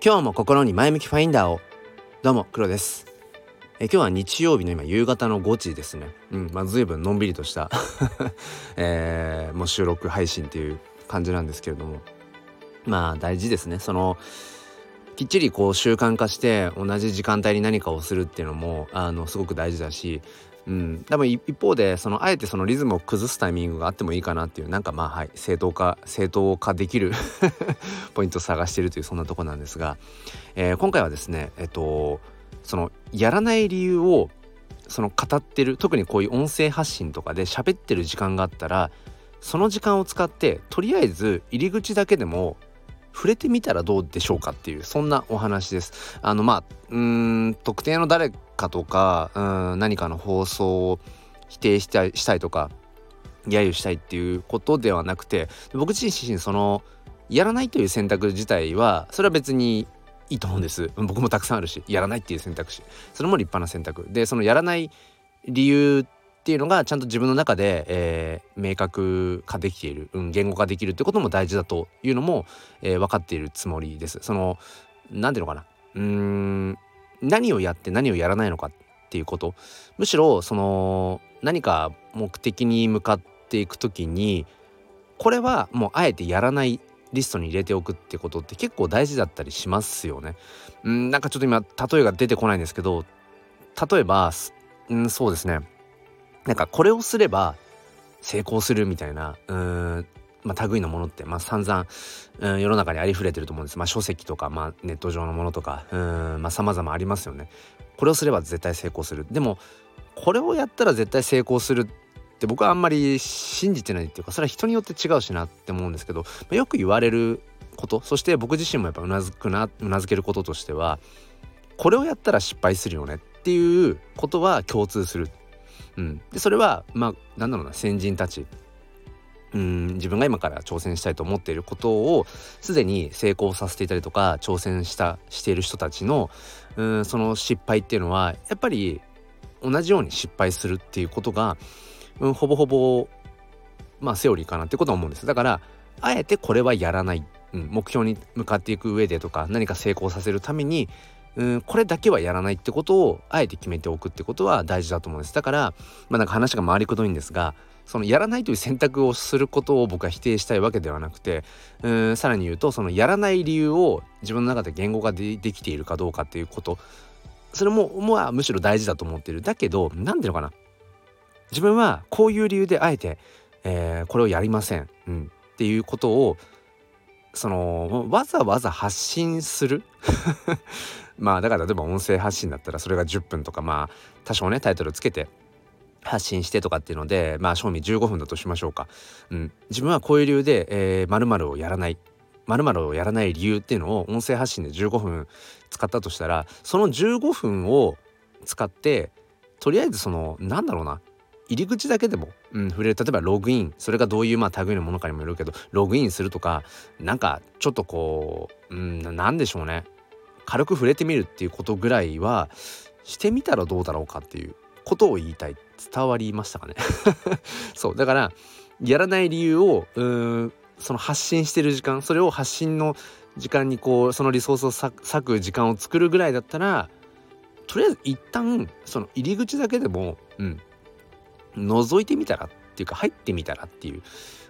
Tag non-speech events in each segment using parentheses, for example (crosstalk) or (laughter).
今日も心に前向きファインダーを。どうも黒です。え今日は日曜日の今夕方の5時ですね。うんまあ随分のんびりとした (laughs) えー、もう収録配信っていう感じなんですけれども。まあ大事ですね。そのきっちりこう習慣化して同じ時間帯に何かをするっていうのもあのすごく大事だしうん、多分一方でそのあえてそのリズムを崩すタイミングがあってもいいかなっていうなんかまあはい正当化正当化できる (laughs) ポイントを探してるというそんなとこなんですが、えー、今回はですねえっとそのやらない理由をその語ってる特にこういう音声発信とかで喋ってる時間があったらその時間を使ってとりあえず入り口だけでも触れてみたらどうでしょうかっていうそんなお話です。あのまあうん特定の誰かとかうん何かの放送を否定したいしたいとか揶揄したいっていうことではなくて僕自身そのやらないという選択自体はそれは別にいいと思うんです。僕もたくさんあるしやらないっていう選択肢。それも立派な選択。でそのやらない理由っていうのがちゃんと自分の中で、えー、明確化できている、うん、言語化できるってことも大事だというのも、えー、分かっているつもりです。その何ていうのかな。うーん何をやって何をやらないのかっていうことむしろその何か目的に向かっていく時にこれはもうあえてやらないリストに入れておくってことって結構大事だったりしますよね。んなんかちょっと今例えが出てこないんですけど例えばんそうですねなんかこれをすれば成功するみたいなうんまあ、類のものって、まあ、散々、うん、世の中にありふれてると思うんです。まあ、書籍とか、まあ、ネット上のものとか、うん、まあ、様々ありますよね。これをすれば絶対成功する。でも、これをやったら絶対成功するって僕はあんまり信じてないっていうか、それは人によって違うしなって思うんですけど、まあ、よく言われること、そして僕自身もやっぱうなずくな、うなずけることとしては、これをやったら失敗するよねっていうことは共通するうん、でそれはまあなんだろうな先人たちうん自分が今から挑戦したいと思っていることをすでに成功させていたりとか挑戦したしている人たちのうんその失敗っていうのはやっぱり同じように失敗するっていうことが、うん、ほぼほぼまあセオリーかなってことは思うんです。だからあえてこれはやらない、うん、目標に向かっていく上でとか何か成功させるためにうんこれだけはやらないってことをあえて決めておくってことは大事だと思うんです。だからまあなんか話が回りくどいんですがそのやらないという選択をすることを僕は否定したいわけではなくてうんさらに言うとそのやらない理由を自分の中で言語化でできているかどうかっていうこと。それもまあむしろ大事だと思ってる。だけど何ていうのかな。自分はこういう理由であえて、えー、これをやりません、うん、っていうことをそのわざわざ発信する。(laughs) まあだから例えば音声発信だったらそれが10分とかまあ多少ねタイトルつけて発信してとかっていうのでまあ賞味15分だとしましょうか。うん、自分はこういう理由で、えー、〇〇をやらない。〇〇をやらない理由っていうのを音声発信で15分使ったとしたらその15分を使ってとりあえずそのなんだろうな。入り口だけでも、うん、触れる。例えばログイン。それがどういうまあ類のものかにもよるけどログインするとかなんかちょっとこう、うん、なんでしょうね。軽く触れてみるっていうことぐらいはしてみたらどうだろうかっていう。ことを言いたい。伝わりましたかね？(laughs) そう。だからやらない理由をうんその発信してる時間それを発信の時間にこうそのリソースを割く時間を作るぐらいだったらとりあえず一旦その入り口だけでもうん。覗いてみたらっていうか入ってみたらっていう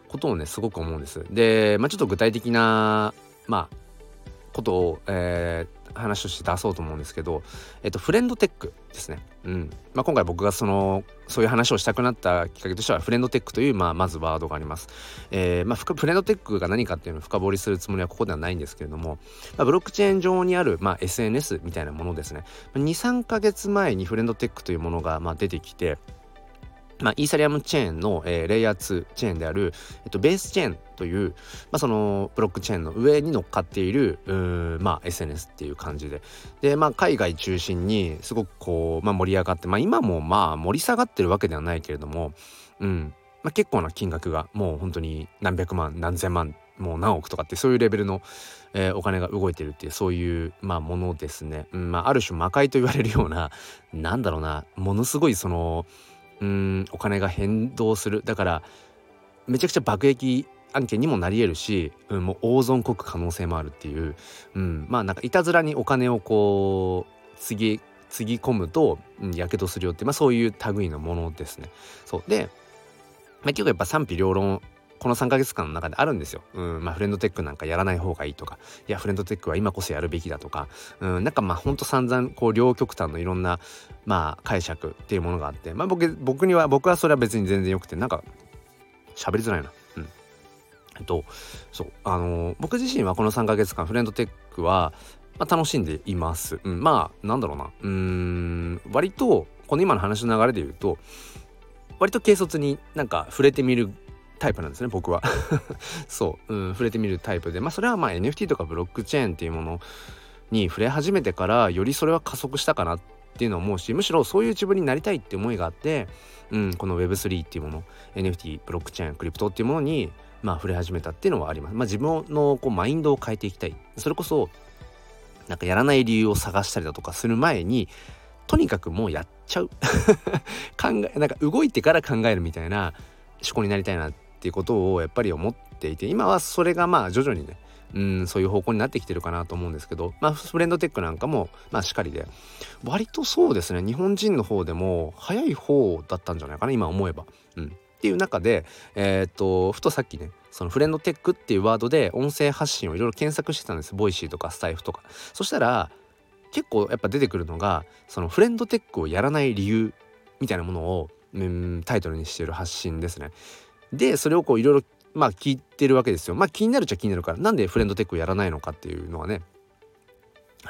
ことをねすごく思うんです。で、まあ、ちょっと具体的なまあことを、えー、話として出そうと思うんですけど、えっと、フレンドテックですね。うんまあ、今回僕がそのそういう話をしたくなったきっかけとしてはフレンドテックという、まあ、まずワードがあります。えーまあ、フレンドテックが何かっていうのを深掘りするつもりはここではないんですけれども、まあ、ブロックチェーン上にある、まあ、SNS みたいなものですね。23ヶ月前にフレンドテックというものが、まあ、出てきてまあ、イーサリアムチェーンの、えー、レイヤー2チェーンである、えっと、ベースチェーンという、まあ、そのブロックチェーンの上に乗っかっているまあ、SNS っていう感じで。で、まあ、海外中心にすごくこう、まあ、盛り上がって、まあ、今もまあ盛り下がってるわけではないけれども、うん。まあ、結構な金額がもう本当に何百万何千万もう何億とかってそういうレベルの、えー、お金が動いてるっていうそういう、まあ、ものですね、うん。まあ、ある種魔界と言われるようななんだろうなものすごいそのうんお金が変動する。だからめちゃくちゃ爆撃案件にもなり得るし、うん、もう大損こく可能性もあるっていう、うん、まあなんかいたずらにお金をこうつぎつぎ込むとやけどするよって、まあ、そういう類のものですね。そう。で、まあ、結構やっぱ賛否両論この3ヶ月間の中であるんですよ。うん、まあフレンドテックなんかやらない方がいいとか、いやフレンドテックは今こそやるべきだとか、うん、なんかまあほんと散々こう両極端のいろんなまあ解釈っていうものがあって、まあ僕僕には僕はそれは別に全然よくて。なんか喋りづらいな。うん。えっとそう。あのー、僕自身はこの3ヶ月間フレンドテックはまあ、楽しんでいます。うん、まあなんだろうな。うん。割とこの今の話の流れで言うと割と軽率になんか触れてみるタイプなんですね僕は。(laughs) そう、うん、触れてみるタイプで。まあそれはまあ NFT とかブロックチェーンっていうものに触れ始めてからよりそれは加速したかなっていうのを思うしむしろそういう自分になりたいって思いがあって、うん、この Web3 っていうもの NFT ブロックチェーンクリプトっていうものにまあ触れ始めたっていうのはあります。まあ、自分のこうマインドを変えていきたい。それこそなんかやらない理由を探したりだとかする前にとにかくもうやっちゃう。(laughs) 考えなんか動いてから考えるみたいな思考になりたいなっっていうことをやっぱり思っていて今はそれがまあ徐々にねうんそういう方向になってきてるかなと思うんですけどまあフレンドテックなんかもまあしっかりで割とそうですね日本人の方でも早い方だったんじゃないかな今思えば。うん、っていう中でえー、っとふとさっきねその friend.tech っていうワードで音声発信をいろいろ検索してたんです Voicy とかスタエフとかそしたら結構やっぱ出てくるのがその friend.tech をやらない理由みたいなものを、うん、タイトルにしてる発信ですね。でそれをこういろいろまあ聞いてるわけですよ。まあ気になるっちゃ気になるからなんで friend.tech をやらないのかっていうのはね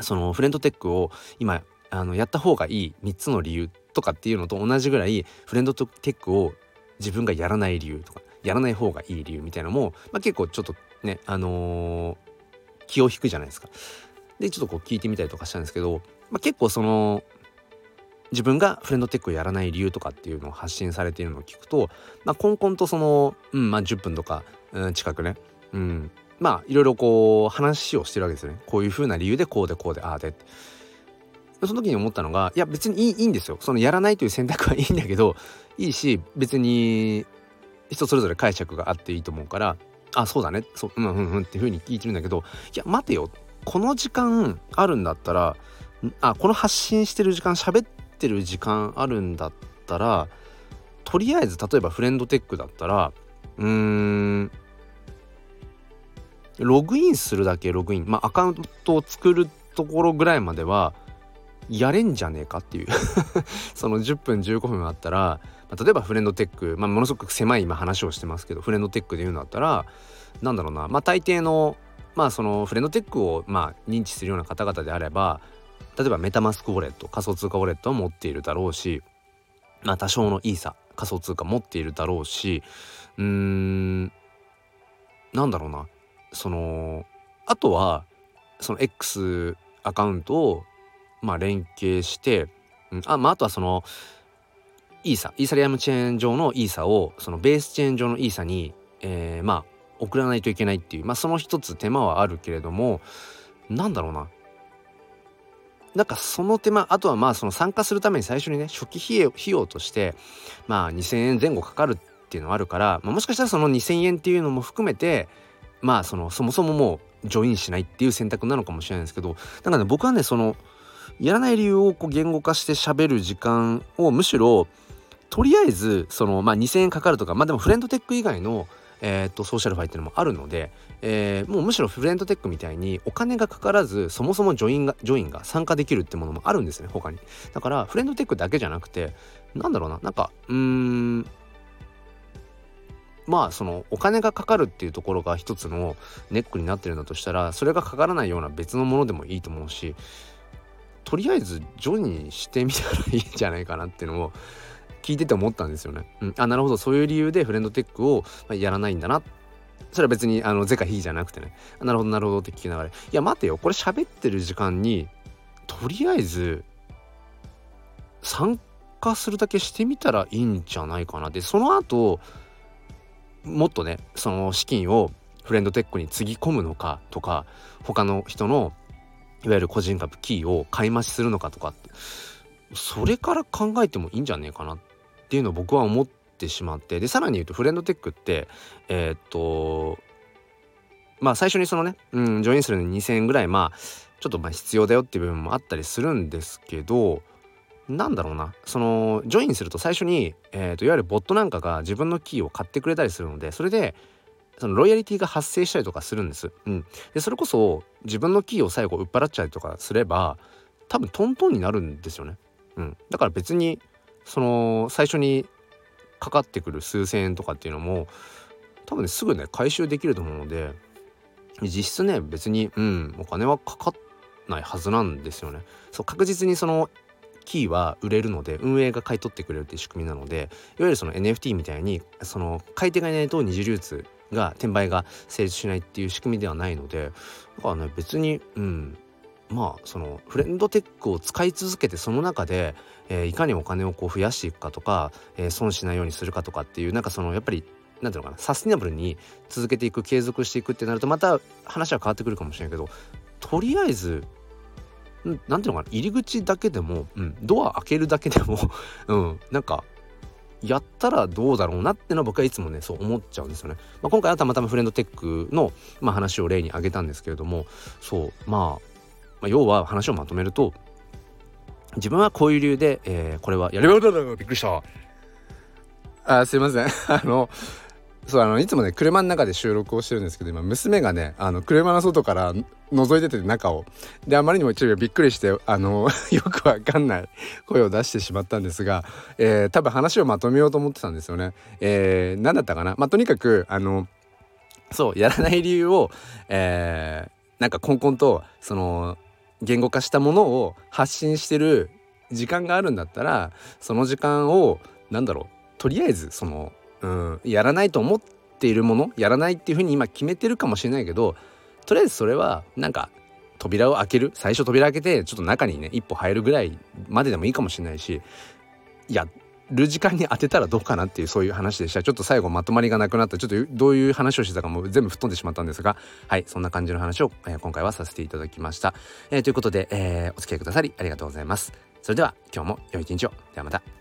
そのフレンドテックを今あのやった方がいい3つの理由とかっていうのと同じぐらいフレンドテックを自分がやらない理由とかやらない方がいい理由みたいなのも、まあ、結構ちょっとねあのー、気を引くじゃないですか。でちょっとこう聞いてみたりとかしたんですけど、まあ、結構その自分がフレンドテックをやらない理由とかっていうのを発信されているのを聞くと、まあ、こんこんとその、うんまあ、10分とか、うん、近くね、うん、まあいろいろこう話をしてるわけですよね。こういう風な理由でこうでこうでああでその時に思ったのがいや別にいいいいんですよ。そのやらないという選択はいいんだけどいいし別に人それぞれ解釈があっていいと思うからあそうだね。そううんうんうんっていう風に聞いてるんだけどいや待てよ。この時間あるんだったらあこの発信してる時間喋ってってる時間あるんだったらとりあえず例えばフレンドテックだったらうーんログインするだけログインまあアカウントを作るところぐらいまではやれんじゃねえかっていう。(laughs) その10分15分あったら、まあ、例えばフレンドテック、まあ、ものすごく狭い今話をしてますけどフレンドテックで言うんだったらなんだろうなまあ大抵のまあそのフレンドテックをまあ認知するような方々であれば例えばメタマスクウォレット仮想通貨ウォレットを持っているだろうしまあ多少のイーサ仮想通貨持っているだろうしうーんなんだろうなそのあとはその X アカウントをまあ連携して、うん、あまああとはそのイーサイーサリアムチェーン上のイーサをそのベースチェーン上のイーサに、えー、まあ送らないといけないっていうまあその一つ手間はあるけれどもなんだろうななんかその手間あとはまあその参加するために最初にね初期費用費用としてまあ2,000円前後かかるっていうのはあるから、まあ、もしかしたらその2,000円っていうのも含めてまあそのそもそももう join しないっていう選択なのかもしれないですけどだかね僕はねそのやらない理由をこう言語化して喋る時間をむしろとりあえずそのまあ2,000円かかるとかまあでも friend.tech 以外のえー、っと SocialFi っていうのもあるので、えー、もうむしろフレンドテックみたいにお金がかからずそもそもジョインがジョインが参加できるってものもあるんですね他に。だからフレンドテックだけじゃなくてなんだろうななんかうーんまあそのお金がかかるっていうところが一つのネックになってるんだとしたらそれがかからないような別のものでもいいと思うしとりあえずジョインしてみたらいいんじゃないかなっていうのを聞いてて思ったんですよね。うん、あなるほど。そういう理由でフレンドテックをやらないんだな。それは別にあの是か非じゃなくてね。なるほどなるほどって聞きながら。いや待てよ。これ喋ってる時間にとりあえず参加するだけしてみたらいいんじゃないかな。でその後もっとねその資金をフレンドテックにつぎ込むのかとか他の人のいわゆる個人株キーを買い増しするのかとかってそれから考えてもいいんじゃねえかなっっていうのを僕は思ってしまってでさらに言うとフレンドテックってえー、っとまあ最初にそのね、うん、ジョインするのに2,000円ぐらいまあちょっとまあ必要だよっていう部分もあったりするんですけどなんだろうなそのジョインすると最初に、えーと、いわゆるボットなんかが自分のキーを買ってくれたりするのでそれでそのロイヤリティが発生したりとかするんです。うん、でそれこそ自分のキーを最後売っ払っちゃうとかすれば多分トントンになるんですよね。うん、だから別にその最初にかかってくる数千円とかっていうのも多分ねすぐね回収できると思うので実質ね別にうんお金はかかんないはずなんですよね。そう確実にそのキーは売れるので運営が買い取ってくれるっていう仕組みなのでいわゆるその NFT みたいにその買い手がいないと二次流通が転売が成立しないっていう仕組みではないのでだからね別にうんまあそのフレンドテックを使い続けてその中で、えー、いかにお金をこう増やしていくかとか、えー、損しないようにするかとかっていうなんかそのやっぱりなんていうのかなサスティナブルに続けていく継続していくってなるとまた話は変わってくるかもしれないけどとりあえず何ていうのかな入り口だけでも、うん、ドア開けるだけでも (laughs) うん、なんかやったらどうだろうなってのは僕はいつもねそう思っちゃうんですよね。まあ、今回はたまたまフレンドテックの、まあ、話を例に挙げたんですけれどもそう、まあ、まあ要は話をまとめると自分はこういう理由で、えー、これはやりました。びっくりしたあすいません。(laughs) あのそうあのいつもね車の中で収録をしてるんですけど今娘がねあの車の外から覗いてて中を。であまりにも一部びっくりしてあの (laughs) よくわかんない声を出してしまったんですが、えー、多分話をまとめようと思ってたんですよね。えー、何だったかな？まあとにかくあのそうやらない理由を、えー、なんかこんこんとその言語化したものを発信してる時間があるんだったらその時間を何だろうとりあえずそのうん、やらないと思っているものやらないっていうふうに今決めてるかもしれないけどとりあえずそれはなんか扉を開ける最初扉開けてちょっと中にね一歩入るぐらいまででもいいかもしれないしやる時間に当てたらどうかなっていうそういう話でした。ちょっと最後まとまりがなくなった。ちょっとどういう話をしてたかも全部吹っ飛んでしまったんですが。はいそんな感じの話を、えー、今回はさせていただきました、えー、ということで、えー、お付き合いくださりありがとうございます。それでは今日も良い一日を。ではまた。